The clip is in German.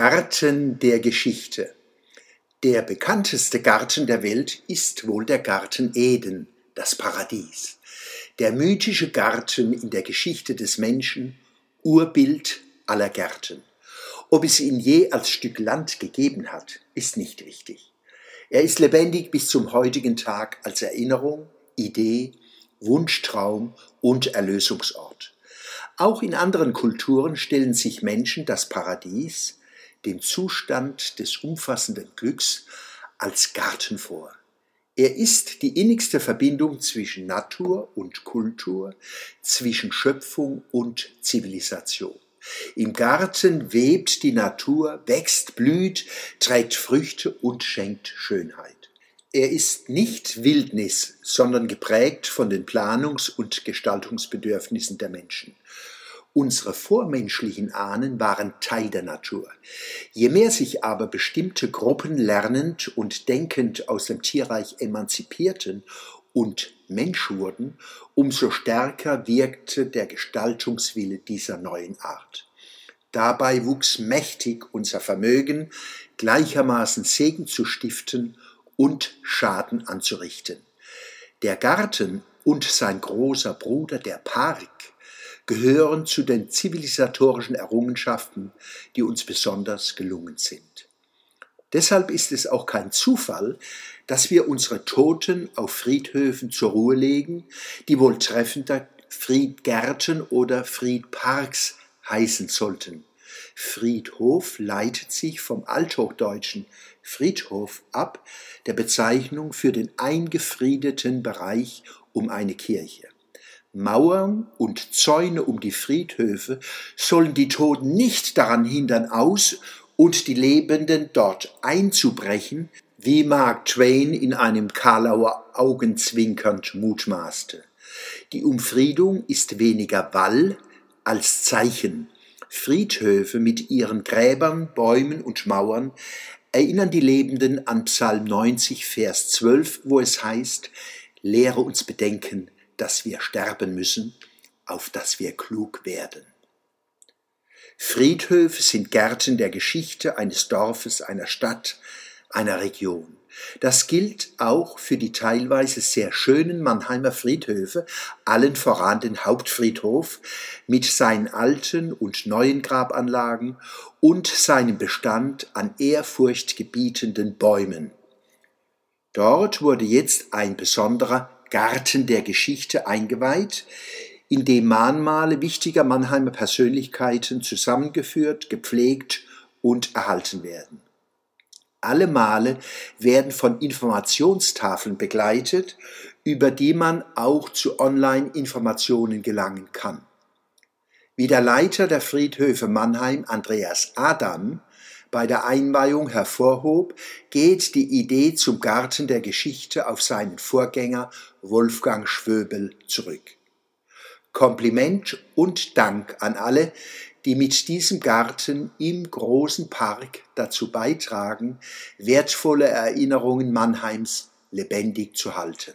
Garten der Geschichte. Der bekannteste Garten der Welt ist wohl der Garten Eden, das Paradies. Der mythische Garten in der Geschichte des Menschen, Urbild aller Gärten. Ob es ihn je als Stück Land gegeben hat, ist nicht wichtig. Er ist lebendig bis zum heutigen Tag als Erinnerung, Idee, Wunschtraum und Erlösungsort. Auch in anderen Kulturen stellen sich Menschen das Paradies, den Zustand des umfassenden Glücks als Garten vor. Er ist die innigste Verbindung zwischen Natur und Kultur, zwischen Schöpfung und Zivilisation. Im Garten webt die Natur, wächst, blüht, trägt Früchte und schenkt Schönheit. Er ist nicht Wildnis, sondern geprägt von den Planungs- und Gestaltungsbedürfnissen der Menschen. Unsere vormenschlichen Ahnen waren Teil der Natur. Je mehr sich aber bestimmte Gruppen lernend und denkend aus dem Tierreich emanzipierten und Mensch wurden, umso stärker wirkte der Gestaltungswille dieser neuen Art. Dabei wuchs mächtig unser Vermögen, gleichermaßen Segen zu stiften und Schaden anzurichten. Der Garten und sein großer Bruder, der Park, gehören zu den zivilisatorischen Errungenschaften, die uns besonders gelungen sind. Deshalb ist es auch kein Zufall, dass wir unsere Toten auf Friedhöfen zur Ruhe legen, die wohl treffender Friedgärten oder Friedparks heißen sollten. Friedhof leitet sich vom althochdeutschen Friedhof ab, der Bezeichnung für den eingefriedeten Bereich um eine Kirche. Mauern und Zäune um die Friedhöfe sollen die Toten nicht daran hindern, aus und die Lebenden dort einzubrechen, wie Mark Twain in einem Karlauer Augenzwinkernd mutmaßte. Die Umfriedung ist weniger Wall als Zeichen. Friedhöfe mit ihren Gräbern, Bäumen und Mauern erinnern die Lebenden an Psalm 90, Vers 12, wo es heißt, Lehre uns bedenken, dass wir sterben müssen, auf dass wir klug werden. Friedhöfe sind Gärten der Geschichte eines Dorfes, einer Stadt, einer Region. Das gilt auch für die teilweise sehr schönen Mannheimer Friedhöfe, allen voran den Hauptfriedhof mit seinen alten und neuen Grabanlagen und seinem Bestand an ehrfurchtgebietenden Bäumen. Dort wurde jetzt ein besonderer Garten der Geschichte eingeweiht, in dem Mahnmale wichtiger Mannheimer Persönlichkeiten zusammengeführt, gepflegt und erhalten werden. Alle Male werden von Informationstafeln begleitet, über die man auch zu Online-Informationen gelangen kann. Wie der Leiter der Friedhöfe Mannheim, Andreas Adam, bei der Einweihung hervorhob, geht die Idee zum Garten der Geschichte auf seinen Vorgänger Wolfgang Schwöbel zurück. Kompliment und Dank an alle, die mit diesem Garten im großen Park dazu beitragen, wertvolle Erinnerungen Mannheims lebendig zu halten.